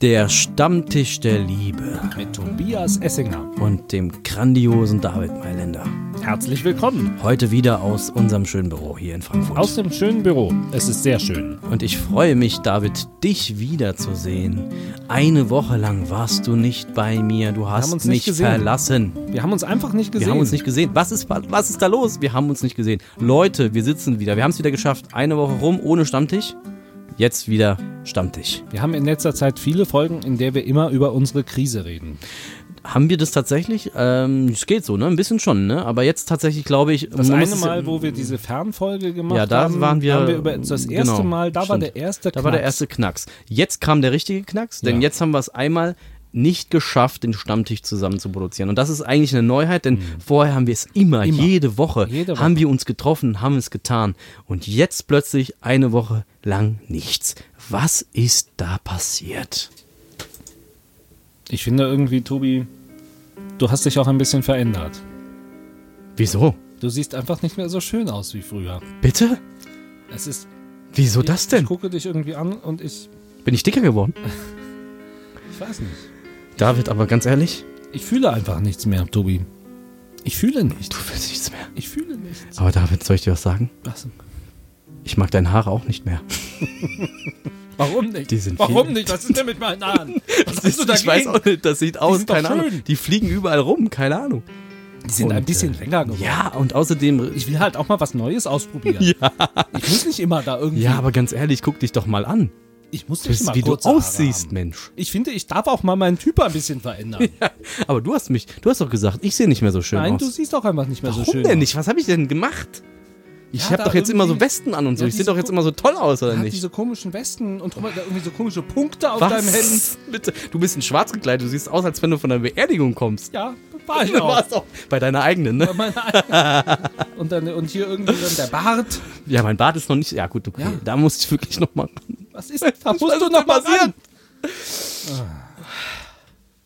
Der Stammtisch der Liebe Mit Tobias Essinger. und dem grandiosen David Mailänder. Herzlich willkommen Heute wieder aus unserem schönen Büro hier in Frankfurt. aus dem schönen Büro. Es ist sehr schön. und ich freue mich, David, dich wiederzusehen. Eine Woche lang warst du nicht bei mir. Du hast mich verlassen. Wir haben uns einfach nicht gesehen. Wir haben uns nicht gesehen. Was ist, was ist da los? Wir haben uns nicht gesehen. Leute, wir sitzen wieder. Wir haben es wieder geschafft. Eine Woche rum ohne Stammtisch. Jetzt wieder Stammtisch. Wir haben in letzter Zeit viele Folgen, in der wir immer über unsere Krise reden. Haben wir das tatsächlich? Ähm, es geht so, ne? Ein bisschen schon, ne? Aber jetzt tatsächlich glaube ich. Das eine Mal, wo wir diese Fernfolge gemacht Ja, da haben, waren wir- haben wir über das erste genau, Mal, da war stimmt. der erste Da war der Knacks. erste Knacks. Jetzt kam der richtige Knacks, denn Ja. jetzt haben wir es einmal nicht geschafft, den Stammtisch zusammen zu produzieren. Und das ist eigentlich eine Neuheit, denn vorher haben wir es immer, Mhm. Immer. jede Woche, Jede Woche. haben wir uns getroffen, haben es getan. Und jetzt plötzlich eine Woche lang nichts. Was ist da passiert? Ich finde irgendwie, Tobi, du hast dich auch ein bisschen verändert. Wieso? Du siehst einfach nicht mehr so schön aus wie früher. Bitte? Es ist. Wieso das Ich denn? gucke dich irgendwie an und ich. Bin ich dicker geworden? Ich weiß nicht. David, aber ganz ehrlich, Ich fühle einfach nichts mehr, Tobi. Ich fühle nichts. du willst nichts mehr. Ich fühle nichts. Aber David, soll ich dir was sagen? Was? Ich mag deine Haare auch nicht mehr. Warum nicht? Warum viel- nicht? Was ist denn mit meinen Haaren? Was hast du dagegen? ich weiß auch nicht, das sieht aus, keine Ahnung. schön. Die fliegen überall rum, keine Ahnung. Die sind ein Und, bisschen länger geworden. Ja, und außerdem. Ich will halt auch mal was Neues ausprobieren. Ja. Ich muss nicht immer da irgendwie. Ja, aber ganz ehrlich, guck dich doch mal an. ich muss nicht bist, mal wie du aussiehst, haben. Mensch. Ich finde, ich darf auch mal meinen Typ ein bisschen verändern. Aber du hast mich, du hast doch gesagt, ich sehe nicht mehr so schön Nein, aus. du siehst auch einfach nicht mehr Warum so schön denn aus. nicht? Was habe ich denn gemacht? Ich Ja, habe da doch jetzt immer so Westen an und so. Ja, ich sehe doch jetzt immer so toll aus, oder Er nicht? diese komischen Westen und drüber da irgendwie so komische Punkte auf deinem Hemd. Was? Bitte, du bist in schwarz gekleidet. Du siehst aus, als wenn du von einer Beerdigung kommst. Ja, war ich auch. warst auch bei deiner eigenen, ne? Meine- und, dann, und hier irgendwie dann der Bart. Ja, mein Bart ist noch nicht. Ja, gut, okay. Ja. Da muss ich wirklich noch mal. Was ist da? Was musst du da noch mal passiert? ran.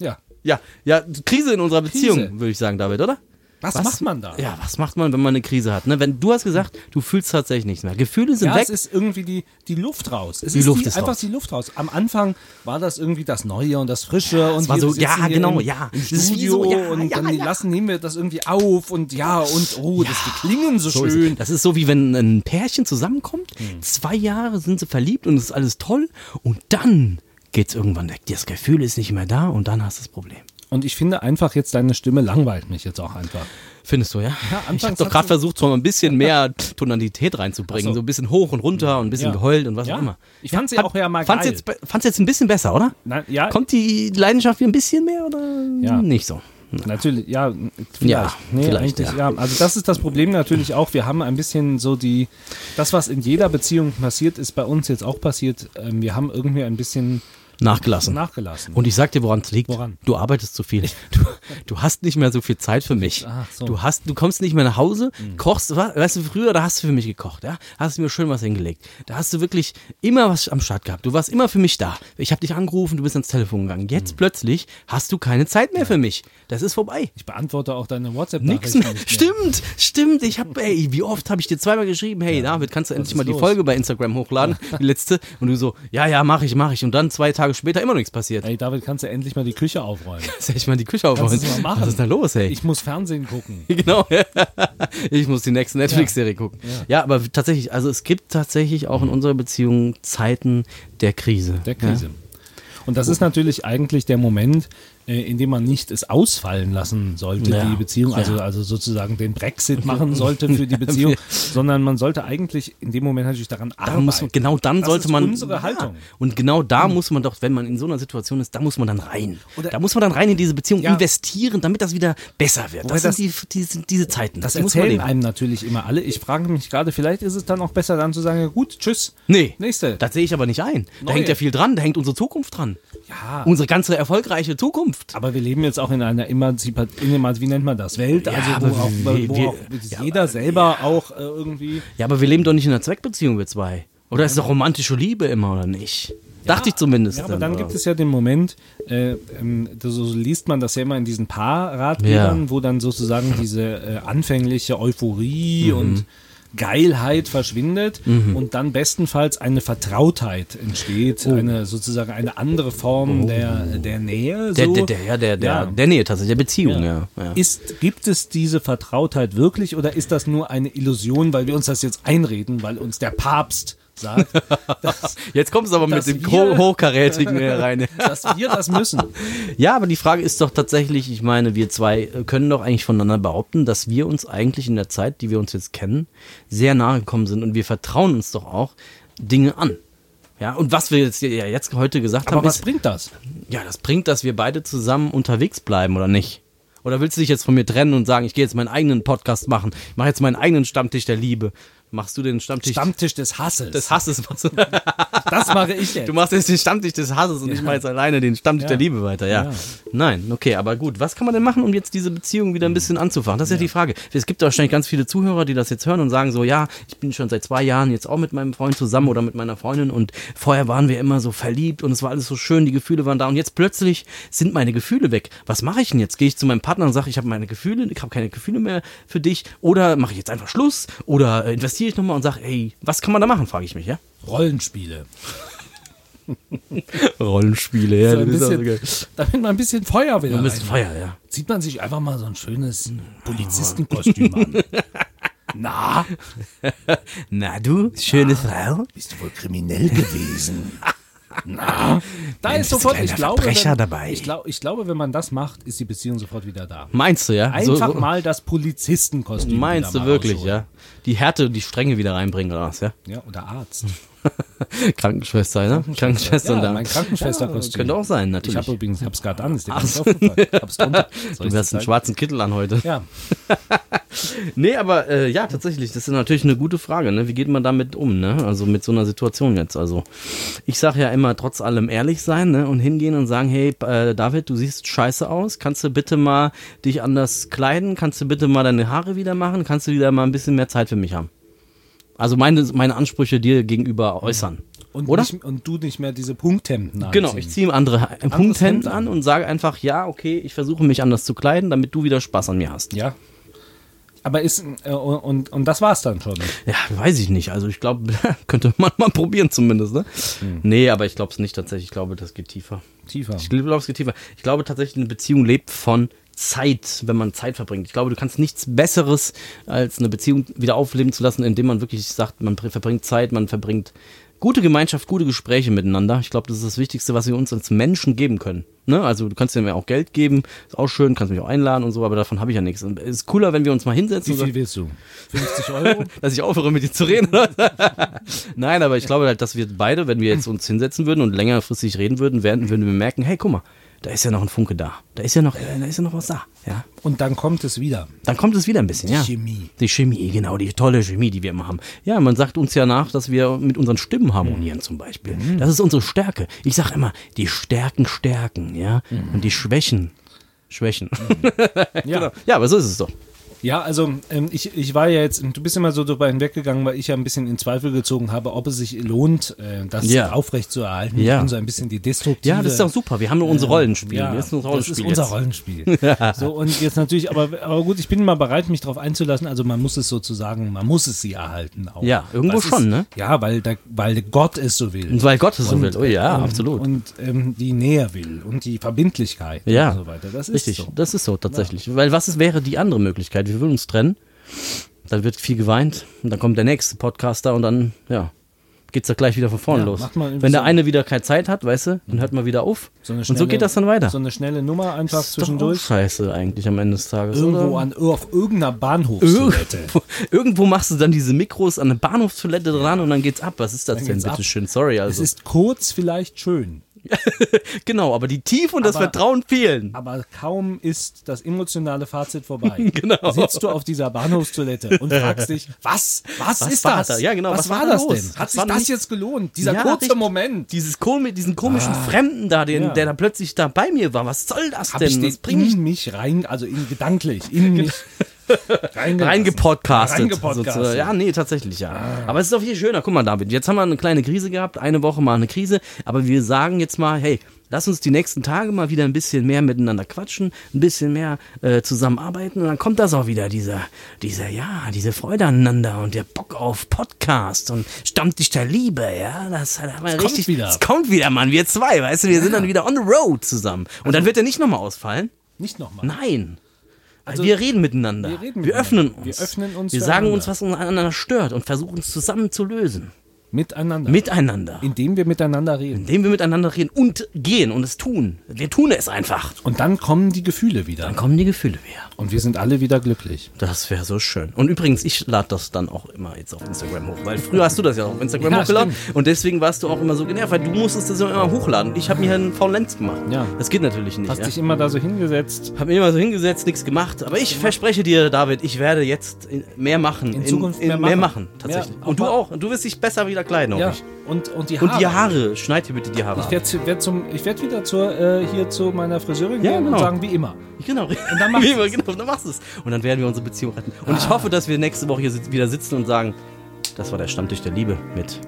Ja. Ja, ja, Krise in unserer Beziehung, Krise. würde ich sagen, David, oder? Was, Was? macht man da? Ja, was macht man, wenn man eine Krise hat? Ne? Wenn du hast gesagt, du fühlst tatsächlich nichts mehr. Gefühle sind Ja, weg. es ist irgendwie die, die Luft raus. Es Die ist Luft die, ist einfach raus. die Luft raus. Am Anfang war das irgendwie das Neue und das Frische und war wir so- ja, genau, im, ja. im Das ist wie Studio so, ja, und ja, dann ja. lassen nehmen wir das irgendwie auf und ja und oh, das die klingen so, So schön. Das ist so wie wenn ein Pärchen zusammenkommt, Hm. zwei Jahre sind sie verliebt und es ist alles toll und dann geht's irgendwann weg. Das Gefühl ist nicht mehr da und dann hast du das Problem. Und ich finde einfach jetzt deine Stimme langweilt mich jetzt auch einfach. Findest du, ja? Ja, ich habe doch gerade versucht, so ein bisschen mehr Tonalität reinzubringen. So. So ein bisschen hoch und runter und ein bisschen Ja. geheult und was Ja. auch immer. Ich fand sie auch ja mal fand's geil. Jetzt, fand's jetzt ein bisschen besser, oder? Nein, ja, Kommt die Leidenschaft wieder ein bisschen mehr oder Ja. nicht so? Natürlich, ja, vielleicht. Ja, nee, vielleicht, ja. ja. Also das ist das Problem natürlich auch. Wir haben ein bisschen so die, das, was in jeder Beziehung passiert, ist bei uns jetzt auch passiert. Ähm, Wir haben irgendwie ein bisschen Nachgelassen. nachgelassen. Und ich sag dir, woran es liegt. Woran? Du arbeitest zu viel. Du, du hast nicht mehr so viel Zeit für mich. Ach so. Du hast, du kommst nicht mehr nach Hause, kochst, wa- weißt du, früher, da hast du für mich gekocht, ja? Hast du mir schön was hingelegt. Da hast du wirklich immer was am Start gehabt. Du warst immer für mich da. Ich habe dich angerufen, du bist ans Telefon gegangen. Jetzt plötzlich hast du keine Zeit mehr für mich. Das ist vorbei. ich beantworte auch deine Nix WhatsApp-Nachrichten mehr. nicht mehr. Stimmt, stimmt. Ich habe, ey, wie oft habe ich dir zweimal geschrieben, hey David, kannst du endlich mal die los? Folge bei Instagram hochladen, die letzte? Und du so, ja, ja, mach ich, mach ich. Und dann zwei Tage später immer noch nichts passiert. Ey, David, kannst du endlich mal die Küche aufräumen? Soll ich mal die Küche aufräumen? Kannst du mal machen. Was ist da los, ey? Ich muss Fernsehen gucken. genau. ich muss die nächste Netflix-Serie gucken. Ja. aber tatsächlich, also es gibt tatsächlich auch in unserer Beziehung Zeiten der Krise. Der Krise. Und das ist natürlich eigentlich der Moment, äh, in dem man nicht es ausfallen lassen sollte, Ja. die Beziehung, also, Ja. also sozusagen den Brexit machen sollte für die Beziehung, sondern man sollte eigentlich in dem Moment natürlich daran Da arbeiten. muss man, genau dann Das sollte ist man. unsere Haltung. Und genau da muss man doch, wenn man in so einer Situation ist, da muss man dann rein. Oder- da muss man dann rein in diese Beziehung Ja. investieren, damit das wieder besser wird. Das, das- sind die, diese, diese Zeiten. Das die man erzählen einem natürlich immer alle. Ich frage mich gerade, vielleicht ist es dann auch besser, dann zu sagen, ja gut, tschüss. Nee, Nächste. das sehe ich aber nicht ein. Da Neue. hängt ja viel dran, da hängt unsere Zukunft dran. Ja, Unsere ganze erfolgreiche Zukunft. Aber wir leben jetzt auch in einer Emanzipat, in einer, wie nennt man das, Welt, Ja, also wo, aber auch, wir- wo wir- auch jeder selber auch äh, irgendwie Ja, aber wir leben doch nicht in einer Zweckbeziehung, wir zwei. Oder ist doch romantische Liebe immer, oder nicht? Dachte ich zumindest. Ja, aber dann gibt es ja den Moment, äh, ähm, so liest man das ja immer in diesen Paarratgebern, Ja. wo dann sozusagen diese äh, anfängliche Euphorie Mhm. und Geilheit verschwindet Mhm. und dann bestenfalls eine Vertrautheit entsteht, Oh. eine sozusagen eine andere Form der, der Nähe. Der, so. der, der, der, der, Ja. der Nähe tatsächlich, der Beziehung, ja. ja. Ist, gibt es diese Vertrautheit wirklich oder ist das nur eine Illusion, weil wir uns das jetzt einreden, weil uns der Papst sagt, Jetzt kommst du aber mit dem wir- Ho- Hochkarätigen rein. dass wir das müssen? Ja, aber die Frage ist doch tatsächlich, ich meine, wir zwei können doch eigentlich voneinander behaupten, dass wir uns eigentlich in der Zeit, die wir uns jetzt kennen, sehr nahe gekommen sind und wir vertrauen uns doch auch Dinge an. Ja, und was wir jetzt, ja, jetzt heute gesagt Aber haben, was ist, bringt das? ja, das bringt, dass wir beide zusammen unterwegs bleiben, oder nicht? Oder willst du dich jetzt von mir trennen und sagen, ich gehe jetzt meinen eigenen Podcast machen, ich mache jetzt meinen eigenen Stammtisch der Liebe? Machst du den Stammtisch Stammtisch des Hasses. des Hasses? machst du- das mache ich jetzt. Du machst jetzt den Stammtisch des Hasses und ich mache jetzt alleine den Stammtisch Ja. der Liebe weiter, ja. Ja. Nein, okay, aber gut. Was kann man denn machen, um jetzt diese Beziehung wieder ein bisschen anzufachen? Das ist ja, die Frage. Es gibt wahrscheinlich ganz viele Zuhörer, die das jetzt hören und sagen so, ja, ich bin schon seit zwei Jahren jetzt auch mit meinem Freund zusammen oder mit meiner Freundin und vorher waren wir immer so verliebt und es war alles so schön, die Gefühle waren da und jetzt plötzlich sind meine Gefühle weg. Was mache ich denn jetzt? Gehe ich zu meinem Partner und sage, ich habe meine Gefühle, ich habe keine Gefühle mehr für dich oder mache ich jetzt einfach Schluss oder äh, investiere ich nochmal und sage, ey, was kann man da machen, frage ich mich, ja? Rollenspiele. Rollenspiele, ja, So ein bisschen, damit man ein bisschen Feuer wieder Ein bisschen rein- Feuer, ja. Zieht man sich einfach mal so ein schönes Polizistenkostüm an. Na, Na du, schöne Frau. bist du wohl kriminell gewesen? Na, da Mensch, ist sofort, kleiner ich glaube, wenn, dabei. Ich, glaub, ich glaube, wenn man das macht, ist die Beziehung sofort wieder da. Meinst du, ja? Einfach so, mal das Polizistenkostüm. Meinst du wirklich, rausholen. ja? Die Härte, die Strenge wieder reinbringen oder was, ja? Ja, oder Arzt. Krankenschwester, ne? Krankenschwester Ja, mein Krankenschwesterkostüm. Könnte auch sein, Ich natürlich. habe übrigens, ich hab's gerade an, ist dir gar nicht aufgefallen. Hab's drunter. Soll du hast einen schwarzen Kittel an heute. Ja, Nee, aber äh, ja, tatsächlich, das ist natürlich eine gute Frage, ne? Wie geht man damit um, ne? Also mit so einer Situation jetzt. Also ich sage ja immer, trotz allem ehrlich sein, ne? Und hingehen und sagen, hey, äh, David, du siehst scheiße aus. Kannst du bitte mal dich anders kleiden? Kannst du bitte mal deine Haare wieder machen? Kannst du wieder mal ein bisschen mehr Zeit für mich haben? Also meine, meine Ansprüche dir gegenüber äußern. und, Oder? Nicht, und du nicht mehr diese Punkthemden Genau, anziehen. ich ziehe ihm andere ein Punkthemd Hemd an und sage einfach, ja, okay, ich versuche mich anders zu kleiden, damit du wieder Spaß an mir hast. Ja. Aber ist, äh, und, und das war's dann schon. Ja, weiß ich nicht. Also ich glaube, könnte man mal probieren zumindest, ne? Nee, aber ich glaube es nicht tatsächlich. Ich glaube, das geht tiefer. Tiefer. Ich glaube, es geht tiefer. Ich glaube tatsächlich, eine Beziehung lebt von Zeit, wenn man Zeit verbringt. Ich glaube, du kannst nichts Besseres, als eine Beziehung wieder aufleben zu lassen, indem man wirklich sagt, man verbringt Zeit, man verbringt gute Gemeinschaft, gute Gespräche miteinander. Ich glaube, das ist das Wichtigste, was wir uns als Menschen geben können. Ne? Also du kannst mir auch Geld geben, ist auch schön, kannst mich auch einladen und so, aber davon habe ich ja nichts. Und es ist cooler, wenn wir uns mal hinsetzen Wie viel willst du? 50 Euro? dass ich aufhöre mit dir zu reden. Nein, aber ich glaube halt, dass wir beide, wenn wir jetzt uns hinsetzen würden und längerfristig reden würden, werden, würden wir merken, hey, guck mal, da ist ja noch ein Funke da. Da ist ja noch, äh, da ist ja noch was da. Ja. Und dann kommt es wieder. Dann kommt es wieder ein bisschen, Die ja. Chemie. Die Chemie, genau, die tolle Chemie, die wir immer haben. Ja, man sagt uns ja nach, dass wir mit unseren Stimmen harmonieren zum Beispiel. Das ist unsere Stärke. Ich sage immer, die Stärken stärken, ja, und die Schwächen schwächen. Ja. genau. Ja, aber so ist es doch. Ja, also ähm, ich, ich war ja jetzt, du bist immer so drüber hinweggegangen, weil ich ja ein bisschen in Zweifel gezogen habe, ob es sich lohnt, äh, das Ja. aufrecht zu erhalten. Ja. Bin so ein bisschen die destruktive. Ja, das ist doch super. Wir haben nur unser Rollenspiel. Ja, das ist unser das ist Rollenspiel unser. Rollenspiel. So, und jetzt natürlich, aber, aber gut, ich bin mal bereit, mich darauf einzulassen. Also man muss es sozusagen, man muss es sie erhalten auch. Ja, irgendwo Was schon, ist, ne? Ja, weil, der, weil Gott es so will. Und weil Gott es so Und, will. Oh ja, ähm, absolut. Und ähm, die Nähe will und die Verbindlichkeit Ja, und so weiter. Das ist Richtig, so. das ist so tatsächlich. Weil was ist, wäre die andere Möglichkeit? Wir würden uns trennen, dann wird viel geweint und dann kommt der nächste Podcaster und dann, ja, geht's da gleich wieder von vorne Ja, los. Wenn der eine wieder keine Zeit hat, weißt du, dann hört man wieder auf. So eine und so schnelle- geht das dann weiter. So eine schnelle Nummer einfach ist doch zwischendurch. scheiße eigentlich am Ende des Tages. Irgendwo oder? an, auf irgendeiner Bahnhofstoilette. Irgendwo, irgendwo machst du dann diese Mikros an eine Bahnhofstoilette dran und dann geht's ab. Was ist das Dann denn, geht's ab. bitteschön? Sorry, Es also. ist kurz vielleicht schön, genau, aber die Tiefe und das Aber- Vertrauen fehlen. aber kaum ist das emotionale Fazit vorbei. Genau. Sitzt du auf dieser Bahnhofstoilette und fragst dich, was, was, Was ist war das? da? Ja, genau, Was, was war war da das los? denn? Hat Was sich das nicht- jetzt gelohnt? Dieser Ja, kurze. Moment. Dieses komi diesen komischen Fremden da, den, Ja. der da plötzlich da bei mir war. Was soll das ich denn? den Was bringt ich in mich rein, also in gedanklich, in mich reingelassen. Reingepodcastet. Reingepodcastet. Ja, nee, tatsächlich, ja. Aber es ist doch viel schöner. Guck mal, David, jetzt haben wir eine kleine Krise gehabt, eine Woche mal eine Krise, aber wir sagen jetzt mal, hey, Lass uns die nächsten Tage mal wieder ein bisschen mehr miteinander quatschen, ein bisschen mehr äh, zusammenarbeiten und dann kommt das auch wieder, dieser, dieser, ja, diese Freude aneinander und der Bock auf Podcast und Stammtisch der Liebe, ja, das hat aber kommt richtig, wieder. Es kommt wieder, Mann, wir zwei, weißt du, wir sind dann wieder on the road zusammen. Und dann wird er nicht nochmal ausfallen. Nicht nochmal. Nein. Also, wir reden miteinander. wir reden wir miteinander. öffnen uns. Wir öffnen uns Wir sagen uns, was uns aneinander stört und versuchen es zusammen zu lösen. Miteinander. Miteinander. indem wir miteinander reden. Indem wir miteinander reden und gehen und es tun. Wir tun es einfach. Und dann kommen die Gefühle wieder. Dann kommen die Gefühle wieder. Und wir sind alle wieder glücklich. Das wäre so schön. Und übrigens, ich lade das dann auch immer jetzt auf Instagram hoch. Weil früher hast du das ja auch auf Instagram Ja, hochgeladen. stimmt. Und deswegen warst du auch immer so genervt, weil du musstest das immer hochladen. Ich habe mir einen Faulenz gemacht. Ja. Das geht natürlich nicht. Hast ja. dich immer da so hingesetzt. Hab mich immer so hingesetzt, nichts gemacht. Aber ich verspreche dir, David, ich werde jetzt in- mehr machen. In Zukunft mehr mehr machen. tatsächlich. Mehr- und du auch. Und du wirst dich besser wieder kleiden, hoffe Ja. ich. Und, und die Haare. Und die Haare, schneid dir bitte die Haare Ich werde werd zum, ich werd wieder zur, äh, hier zu meiner Friseurin Ja, gehen genau. und sagen, wie immer. Genau. Und dann machst Wie immer, genau, dann machst du es. Und dann werden wir unsere Beziehung retten. Und Ah. ich hoffe, dass wir nächste Woche hier wieder sitzen und sagen, das war der Stammtisch der Liebe mit.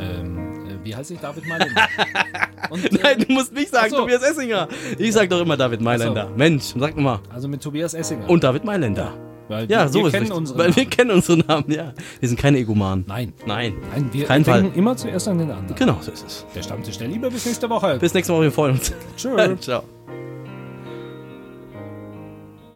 Ähm, äh, wie heißt ich? David Mailänder. Und, äh, Nein, du musst nicht sagen, so. Tobias Essinger. Ich sag doch immer David Mailänder. Mensch, sag mal. Also mit Tobias Essinger. Und David Mailänder. Weil Ja, wir, so wir ist kennen richtig. unsere Weil wir Namen. kennen unsere Namen, ja. Wir sind keine Egomanen. Nein. Nein. Nein, wir Kein Fall. denken immer zuerst an den anderen. Genau, so ist es. Der Stammtisch der Liebe bis nächste Woche. Bis nächste Woche, wir freuen uns. Tschö. Ciao.